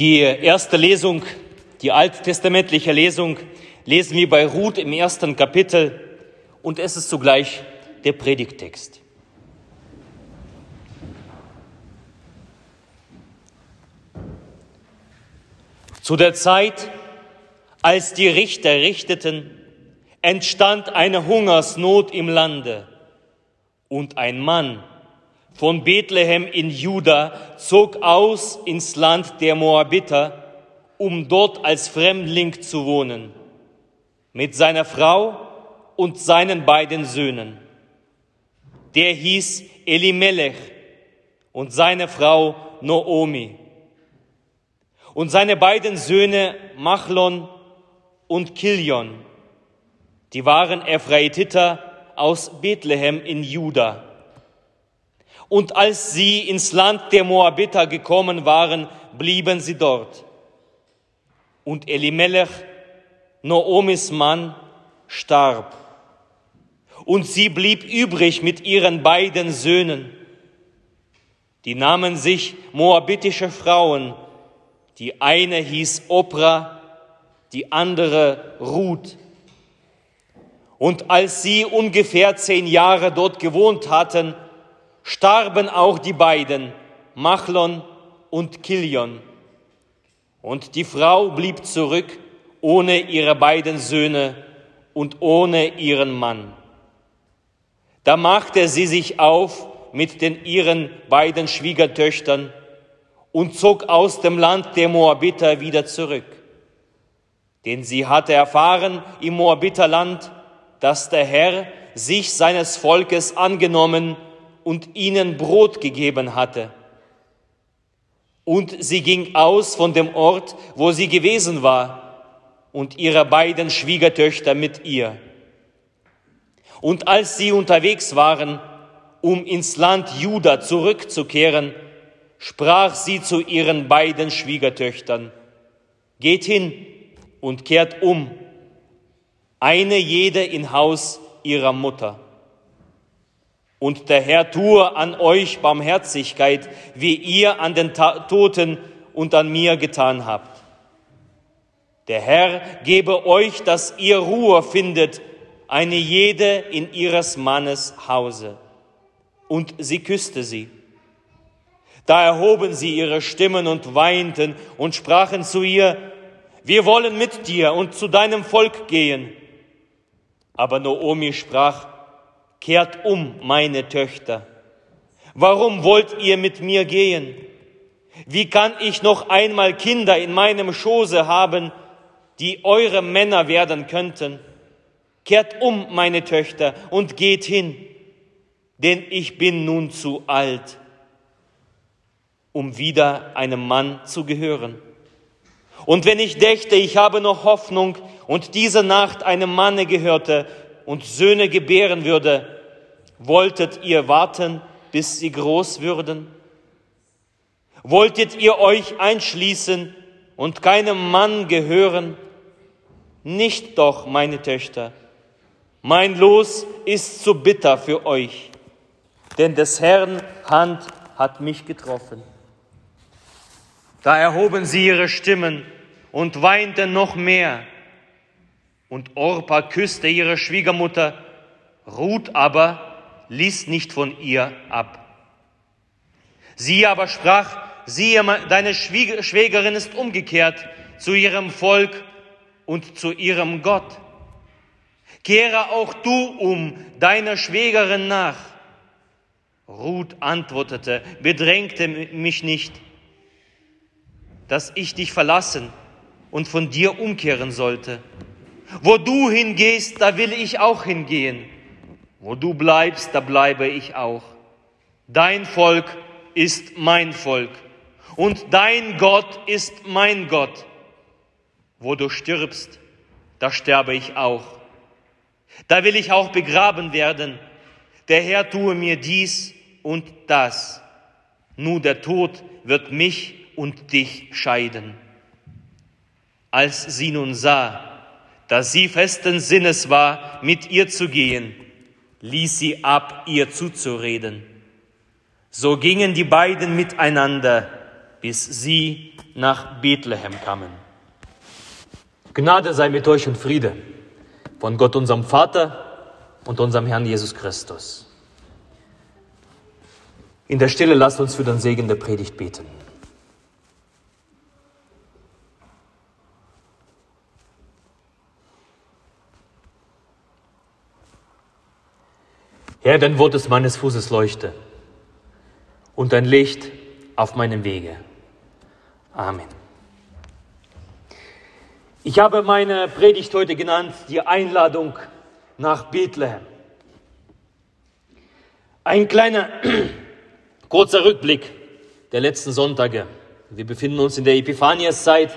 Die erste Lesung, die alttestamentliche Lesung, lesen wir bei Ruth im ersten Kapitel und es ist zugleich der Predigttext. Zu der Zeit, als die Richter richteten, entstand eine Hungersnot im Lande und ein Mann von Bethlehem in Juda zog aus ins Land der Moabiter, um dort als Fremdling zu wohnen, mit seiner Frau und seinen beiden Söhnen. Der hieß Elimelech und seine Frau Noomi. Und seine beiden Söhne Machlon und Kilion, die waren Ephraititer aus Bethlehem in Juda. Und als sie ins Land der Moabiter gekommen waren, blieben sie dort. Und Elimelech, Noomis Mann, starb. Und sie blieb übrig mit ihren beiden Söhnen. Die nahmen sich moabitische Frauen. Die eine hieß Opra, die andere Ruth. Und als sie ungefähr zehn Jahre dort gewohnt hatten, starben auch die beiden, Machlon und Kilion. Und die Frau blieb zurück ohne ihre beiden Söhne und ohne ihren Mann. Da machte sie sich auf mit den ihren beiden Schwiegertöchtern und zog aus dem Land der Moabiter wieder zurück. Denn sie hatte erfahren im Moabiterland, dass der Herr sich seines Volkes angenommen und ihnen Brot gegeben hatte. Und sie ging aus von dem Ort, wo sie gewesen war, und ihre beiden Schwiegertöchter mit ihr. Und als sie unterwegs waren, um ins Land Juda zurückzukehren, sprach sie zu ihren beiden Schwiegertöchtern, Geht hin und kehrt um, eine jede in Haus ihrer Mutter. Und der Herr tue an euch Barmherzigkeit, wie ihr an den Toten und an mir getan habt. Der Herr gebe euch, dass ihr Ruhe findet, eine jede in ihres Mannes Hause. Und sie küsste sie. Da erhoben sie ihre Stimmen und weinten und sprachen zu ihr, wir wollen mit dir und zu deinem Volk gehen. Aber Noomi sprach, Kehrt um, meine Töchter. Warum wollt ihr mit mir gehen? Wie kann ich noch einmal Kinder in meinem Schoße haben, die eure Männer werden könnten? Kehrt um, meine Töchter, und geht hin, denn ich bin nun zu alt, um wieder einem Mann zu gehören. Und wenn ich dächte, ich habe noch Hoffnung und diese Nacht einem Manne gehörte, und Söhne gebären würde, wolltet ihr warten, bis sie groß würden? Wolltet ihr euch einschließen und keinem Mann gehören? Nicht doch, meine Töchter. Mein Los ist zu bitter für euch, denn des Herrn Hand hat mich getroffen. Da erhoben sie ihre Stimmen und weinten noch mehr. Und Orpa küsste ihre Schwiegermutter, Ruth aber ließ nicht von ihr ab. Sie aber sprach, siehe, deine Schwägerin ist umgekehrt zu ihrem Volk und zu ihrem Gott. Kehre auch du um deiner Schwägerin nach. Ruth antwortete, bedrängte mich nicht, dass ich dich verlassen und von dir umkehren sollte. Wo du hingehst, da will ich auch hingehen. Wo du bleibst, da bleibe ich auch. Dein Volk ist mein Volk und dein Gott ist mein Gott. Wo du stirbst, da sterbe ich auch. Da will ich auch begraben werden. Der Herr tue mir dies und das. Nur der Tod wird mich und dich scheiden. Als sie nun sah, dass sie festen Sinnes war, mit ihr zu gehen, ließ sie ab, ihr zuzureden. So gingen die beiden miteinander, bis sie nach Bethlehem kamen. Gnade sei mit euch und Friede von Gott unserem Vater und unserem Herrn Jesus Christus. In der Stille lasst uns für den Segen der Predigt beten. Herr, dein Wort ist meines Fußes Leuchte und dein Licht auf meinem Wege. Amen. Ich habe meine Predigt heute genannt, die Einladung nach Bethlehem. Ein kleiner kurzer Rückblick der letzten Sonntage. Wir befinden uns in der Epiphaniaszeit,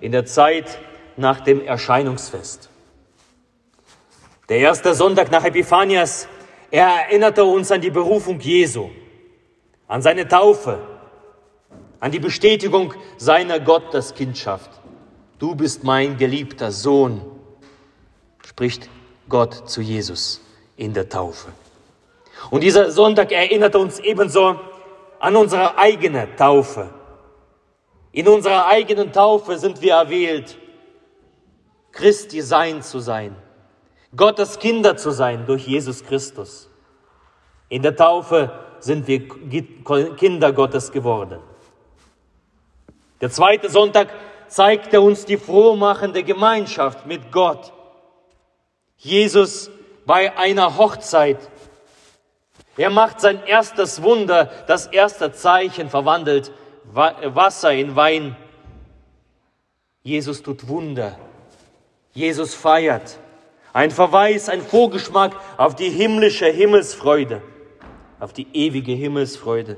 in der Zeit nach dem Erscheinungsfest. Der erste Sonntag nach Epiphanias er erinnerte uns an die Berufung Jesu, an seine Taufe, an die Bestätigung seiner Gotteskindschaft. Du bist mein geliebter Sohn, spricht Gott zu Jesus in der Taufe. Und dieser Sonntag erinnerte uns ebenso an unsere eigene Taufe. In unserer eigenen Taufe sind wir erwählt, Christi sein zu sein. Gottes Kinder zu sein durch Jesus Christus. In der Taufe sind wir Kinder Gottes geworden. Der zweite Sonntag zeigte uns die frohmachende Gemeinschaft mit Gott. Jesus bei einer Hochzeit. Er macht sein erstes Wunder, das erste Zeichen verwandelt Wasser in Wein. Jesus tut Wunder. Jesus feiert. Ein Verweis, ein Vorgeschmack auf die himmlische Himmelsfreude, auf die ewige Himmelsfreude.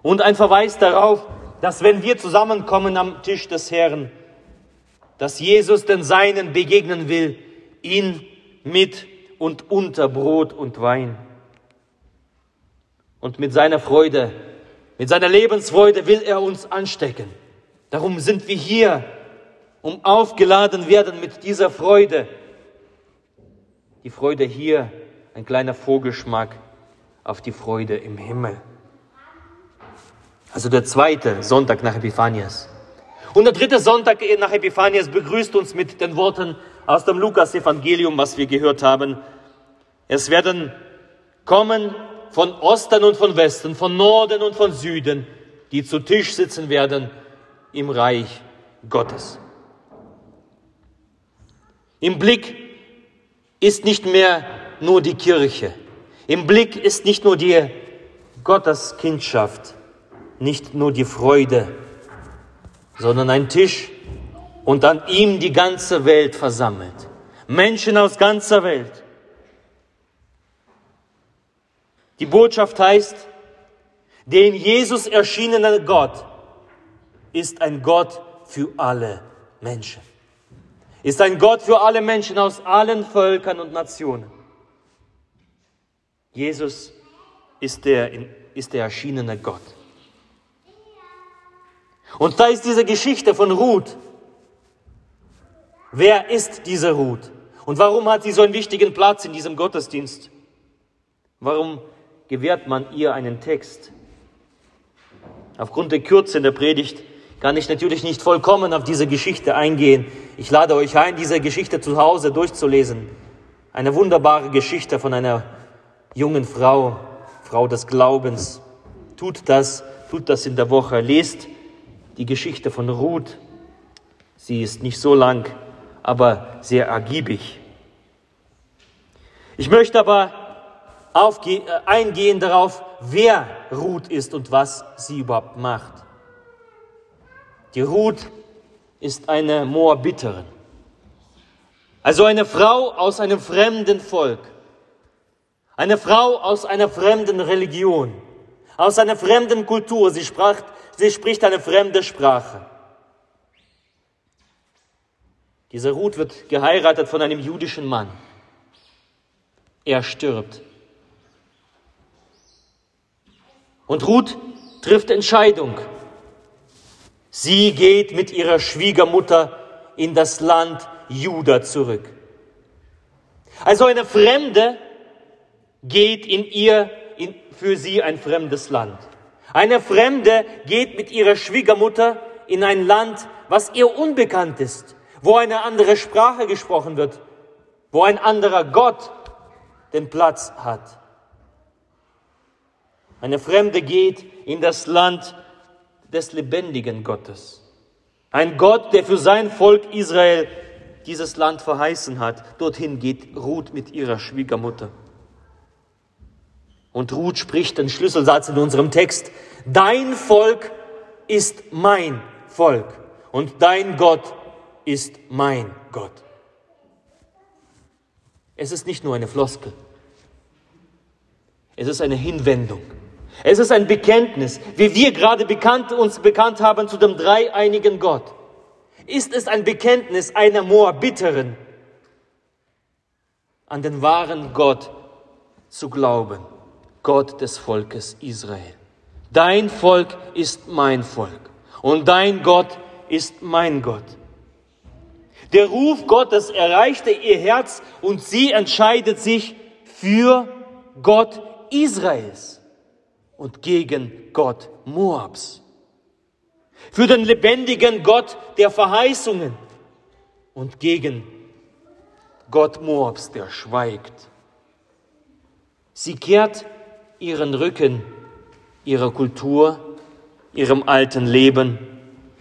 Und ein Verweis darauf, dass wenn wir zusammenkommen am Tisch des Herrn, dass Jesus den Seinen begegnen will, ihn mit und unter Brot und Wein. Und mit seiner Freude, mit seiner Lebensfreude will er uns anstecken. Darum sind wir hier um aufgeladen werden mit dieser Freude. Die Freude hier, ein kleiner Vorgeschmack auf die Freude im Himmel. Also der zweite Sonntag nach Epiphanias. Und der dritte Sonntag nach Epiphanias begrüßt uns mit den Worten aus dem Lukas-Evangelium, was wir gehört haben. Es werden kommen von Osten und von Westen, von Norden und von Süden, die zu Tisch sitzen werden im Reich Gottes. Im Blick ist nicht mehr nur die Kirche. Im Blick ist nicht nur die Gotteskindschaft, nicht nur die Freude, sondern ein Tisch und an ihm die ganze Welt versammelt. Menschen aus ganzer Welt. Die Botschaft heißt, der in Jesus erschienene Gott ist ein Gott für alle Menschen ist ein Gott für alle Menschen aus allen Völkern und Nationen. Jesus ist der, ist der erschienene Gott. Und da ist diese Geschichte von Ruth. Wer ist diese Ruth? Und warum hat sie so einen wichtigen Platz in diesem Gottesdienst? Warum gewährt man ihr einen Text? Aufgrund der Kürze in der Predigt kann ich natürlich nicht vollkommen auf diese Geschichte eingehen. Ich lade euch ein, diese Geschichte zu Hause durchzulesen. Eine wunderbare Geschichte von einer jungen Frau, Frau des Glaubens. Tut das, tut das in der Woche. Lest die Geschichte von Ruth. Sie ist nicht so lang, aber sehr ergiebig. Ich möchte aber äh, eingehen darauf, wer Ruth ist und was sie überhaupt macht. Die Ruth ist eine Moabiterin. Also eine Frau aus einem fremden Volk. Eine Frau aus einer fremden Religion. Aus einer fremden Kultur. Sie, sprach, sie spricht eine fremde Sprache. Diese Ruth wird geheiratet von einem jüdischen Mann. Er stirbt. Und Ruth trifft Entscheidung. Sie geht mit ihrer Schwiegermutter in das Land Juda zurück. Also eine Fremde geht in ihr, in, für sie ein fremdes Land. Eine Fremde geht mit ihrer Schwiegermutter in ein Land, was ihr unbekannt ist, wo eine andere Sprache gesprochen wird, wo ein anderer Gott den Platz hat. Eine Fremde geht in das Land des lebendigen Gottes. Ein Gott, der für sein Volk Israel dieses Land verheißen hat. Dorthin geht Ruth mit ihrer Schwiegermutter. Und Ruth spricht den Schlüsselsatz in unserem Text. Dein Volk ist mein Volk und dein Gott ist mein Gott. Es ist nicht nur eine Floskel. Es ist eine Hinwendung. Es ist ein Bekenntnis, wie wir gerade bekannt, uns bekannt haben zu dem dreieinigen Gott. Ist es ein Bekenntnis einer Moabiterin, an den wahren Gott zu glauben, Gott des Volkes Israel. Dein Volk ist mein Volk und dein Gott ist mein Gott. Der Ruf Gottes erreichte ihr Herz und sie entscheidet sich für Gott Israels und gegen Gott Moabs. Für den lebendigen Gott der Verheißungen und gegen Gott Moabs, der schweigt. Sie kehrt ihren Rücken ihrer Kultur, ihrem alten Leben,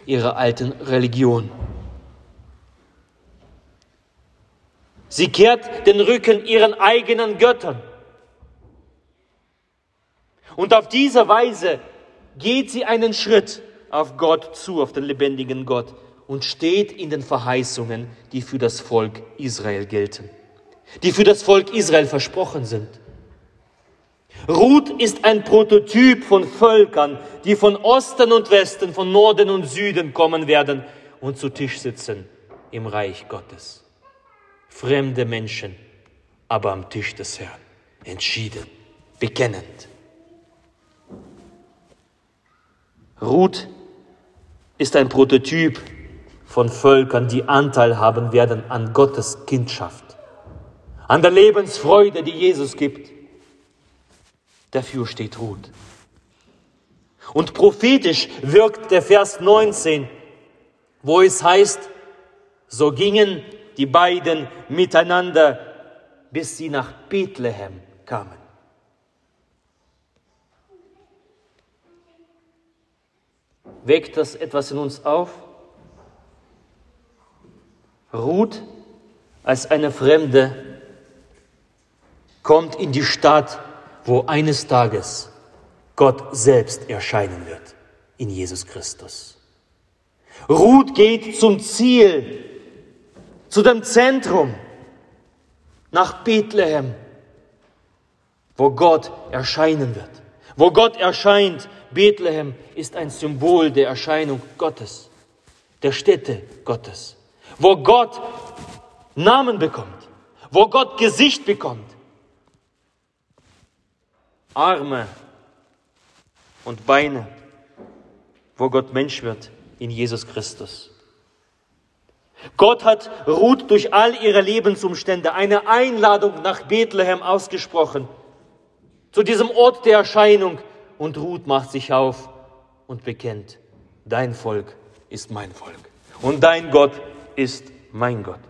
ihrer alten Religion. Sie kehrt den Rücken ihren eigenen Göttern. Und auf diese Weise geht sie einen Schritt auf Gott zu, auf den lebendigen Gott und steht in den Verheißungen, die für das Volk Israel gelten, die für das Volk Israel versprochen sind. Ruth ist ein Prototyp von Völkern, die von Osten und Westen, von Norden und Süden kommen werden und zu Tisch sitzen im Reich Gottes. Fremde Menschen, aber am Tisch des Herrn, entschieden, bekennend. Ruth ist ein Prototyp von Völkern, die Anteil haben werden an Gottes Kindschaft, an der Lebensfreude, die Jesus gibt. Dafür steht Ruth. Und prophetisch wirkt der Vers 19, wo es heißt, so gingen die beiden miteinander, bis sie nach Bethlehem kamen. Weckt das etwas in uns auf? Ruth als eine Fremde kommt in die Stadt, wo eines Tages Gott selbst erscheinen wird in Jesus Christus. Ruth geht zum Ziel, zu dem Zentrum, nach Bethlehem, wo Gott erscheinen wird. Wo Gott erscheint, Bethlehem ist ein Symbol der Erscheinung Gottes, der Stätte Gottes, wo Gott Namen bekommt, wo Gott Gesicht bekommt. Arme und Beine, wo Gott Mensch wird in Jesus Christus. Gott hat Ruth durch all ihre Lebensumstände eine Einladung nach Bethlehem ausgesprochen, zu diesem Ort der Erscheinung, und Ruth macht sich auf und bekennt, dein Volk ist mein Volk und dein Gott ist mein Gott.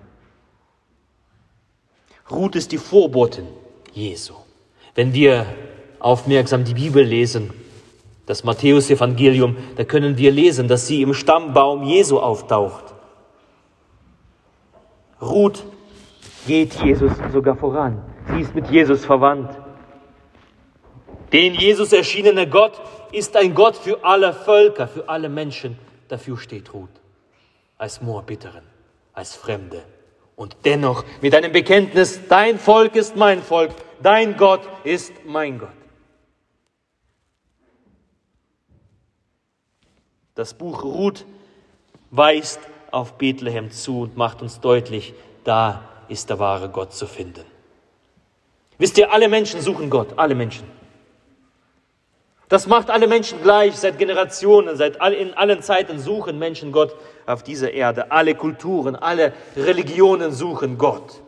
Ruth ist die Vorbotin Jesu. Wenn wir aufmerksam die Bibel lesen, das Matthäusevangelium, da können wir lesen, dass sie im Stammbaum Jesu auftaucht. Ruth geht Jesus sogar voran. Sie ist mit Jesus verwandt. Den Jesus erschienene Gott ist ein Gott für alle Völker, für alle Menschen. Dafür steht Ruth. Als Moabiterin, als Fremde. Und dennoch mit einem Bekenntnis, dein Volk ist mein Volk, dein Gott ist mein Gott. Das Buch Ruth weist auf Bethlehem zu und macht uns deutlich, da ist der wahre Gott zu finden. Wisst ihr, alle Menschen suchen Gott, alle Menschen. Das macht alle Menschen gleich, seit Generationen, seit all, in allen Zeiten suchen Menschen Gott auf dieser Erde. Alle Kulturen, alle Religionen suchen Gott.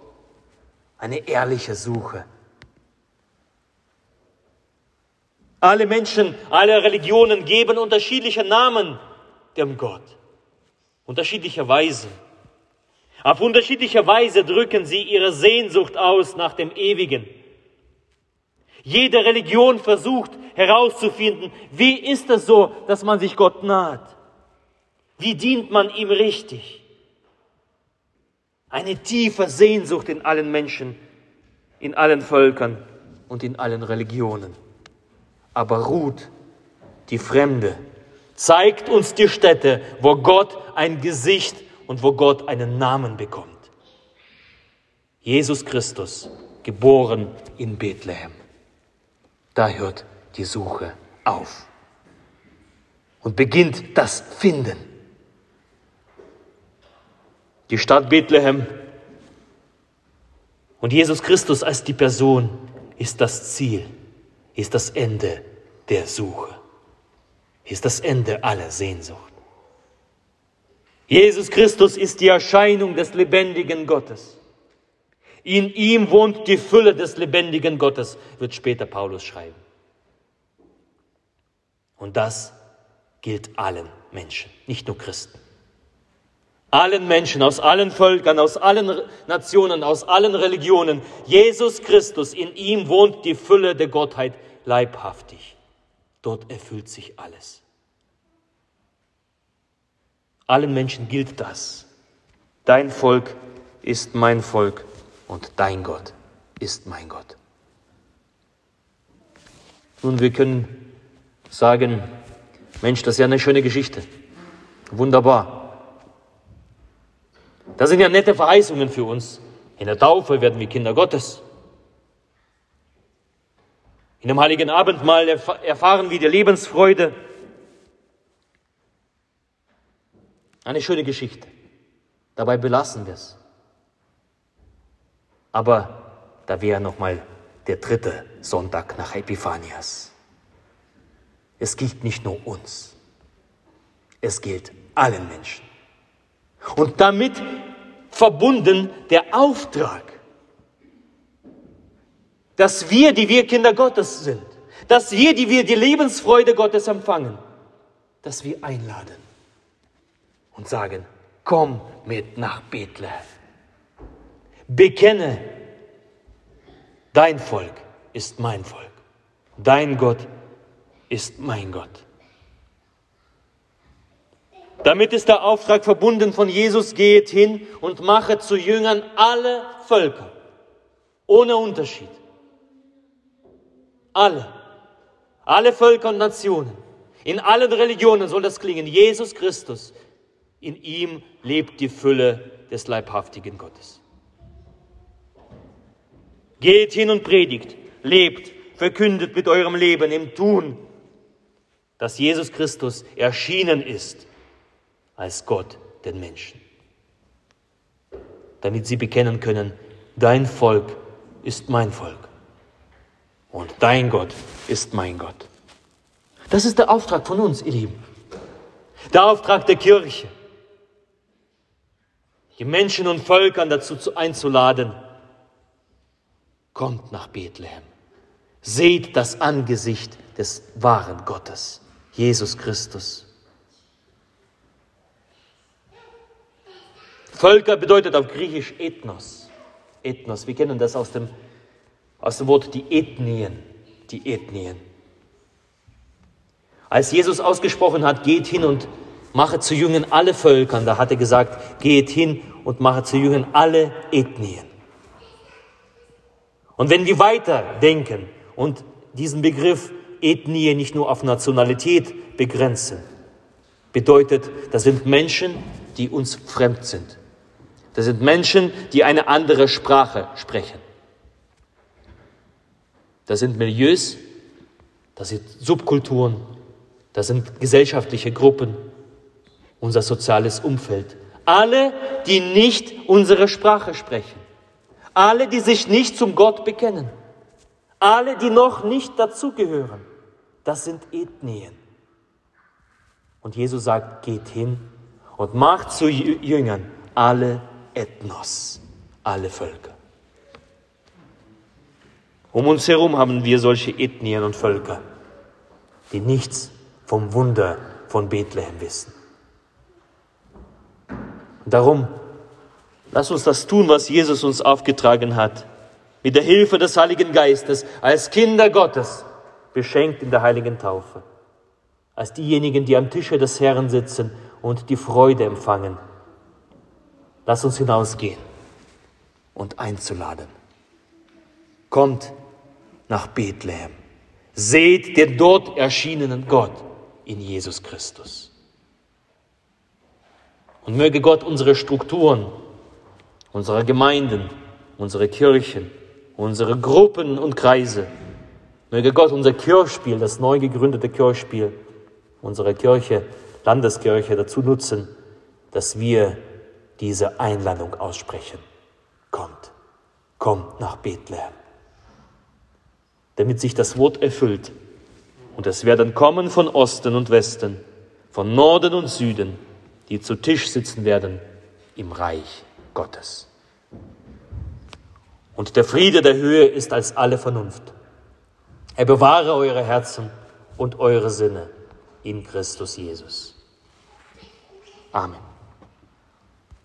Eine ehrliche Suche. Alle Menschen, alle Religionen geben unterschiedliche Namen dem Gott. Unterschiedliche Weise. Auf unterschiedliche Weise drücken sie ihre Sehnsucht aus nach dem Ewigen. Jede Religion versucht herauszufinden, wie ist es so, dass man sich Gott naht? Wie dient man ihm richtig? Eine tiefe Sehnsucht in allen Menschen, in allen Völkern und in allen Religionen. Aber Ruth, die Fremde, zeigt uns die Städte, wo Gott ein Gesicht und wo Gott einen Namen bekommt. Jesus Christus, geboren in Bethlehem. Da hört die Suche auf und beginnt das Finden. Die Stadt Bethlehem und Jesus Christus als die Person ist das Ziel, ist das Ende der Suche, ist das Ende aller Sehnsucht. Jesus Christus ist die Erscheinung des lebendigen Gottes. In ihm wohnt die Fülle des lebendigen Gottes, wird später Paulus schreiben. Und das gilt allen Menschen, nicht nur Christen. Allen Menschen aus allen Völkern, aus allen Nationen, aus allen Religionen. Jesus Christus, in ihm wohnt die Fülle der Gottheit leibhaftig. Dort erfüllt sich alles. Allen Menschen gilt das. Dein Volk ist mein Volk und dein Gott ist mein Gott. Nun, wir können sagen, Mensch, das ist ja eine schöne Geschichte. Wunderbar. Das sind ja nette Verheißungen für uns. In der Taufe werden wir Kinder Gottes. In dem heiligen Abendmahl erfahren wir die Lebensfreude. Eine schöne Geschichte. Dabei belassen wir es. Aber da wäre nochmal der dritte Sonntag nach Epiphanias. Es gilt nicht nur uns, es gilt allen Menschen. Und damit verbunden der Auftrag, dass wir, die wir Kinder Gottes sind, dass wir, die wir die Lebensfreude Gottes empfangen, dass wir einladen und sagen, komm mit nach Bethlehem. Bekenne, dein Volk ist mein Volk, dein Gott ist mein Gott. Damit ist der Auftrag verbunden von Jesus, geht hin und mache zu Jüngern alle Völker, ohne Unterschied. Alle, alle Völker und Nationen, in allen Religionen soll das klingen. Jesus Christus in ihm lebt die Fülle des leibhaftigen Gottes. Geht hin und predigt, lebt, verkündet mit eurem Leben im Tun, dass Jesus Christus erschienen ist als Gott den Menschen. Damit sie bekennen können, dein Volk ist mein Volk und dein Gott ist mein Gott. Das ist der Auftrag von uns, ihr Lieben. Der Auftrag der Kirche die Menschen und Völkern dazu einzuladen, kommt nach Bethlehem. Seht das Angesicht des wahren Gottes, Jesus Christus. Völker bedeutet auf Griechisch Ethnos. Ethnos, wir kennen das aus dem, aus dem Wort die Ethnien, die Ethnien. Als Jesus ausgesprochen hat, geht hin und mache zu Jüngern alle Völkern. Da hat er gesagt, geht hin und mache zu Jüngern alle Ethnien. Und wenn wir weiter denken und diesen Begriff Ethnie nicht nur auf Nationalität begrenzen, bedeutet, das sind Menschen, die uns fremd sind. Das sind Menschen, die eine andere Sprache sprechen. Das sind Milieus, das sind Subkulturen, das sind gesellschaftliche Gruppen, unser soziales Umfeld. Alle, die nicht unsere Sprache sprechen. Alle, die sich nicht zum Gott bekennen. Alle, die noch nicht dazugehören. Das sind Ethnien. Und Jesus sagt, geht hin und macht zu Jüngern alle Ethnos, alle Völker. Um uns herum haben wir solche Ethnien und Völker. die nichts vom Wunder von Bethlehem wissen. Darum, lass uns das tun, was Jesus uns aufgetragen hat. Mit der Hilfe des Heiligen Geistes, als Kinder Gottes, beschenkt in der heiligen Taufe. Als diejenigen, die am Tische des Herrn sitzen und die Freude empfangen. Lass uns hinausgehen und einzuladen. Kommt nach Bethlehem. Seht den dort erschienenen Gott in Jesus Christus. Und möge Gott unsere Strukturen, unsere Gemeinden, unsere Kirchen, unsere Gruppen und Kreise, möge Gott unser Kirchspiel, das neu gegründete Kirchspiel, unsere Kirche, Landeskirche dazu nutzen, dass wir diese Einladung aussprechen. Kommt, kommt nach Bethlehem. Damit sich das Wort erfüllt. Und es werden kommen von Osten und Westen, von Norden und Süden, die zu Tisch sitzen werden im Reich Gottes. Und der Friede der Höhe ist als alle Vernunft. Er bewahre eure Herzen und eure Sinne in Christus Jesus. Amen.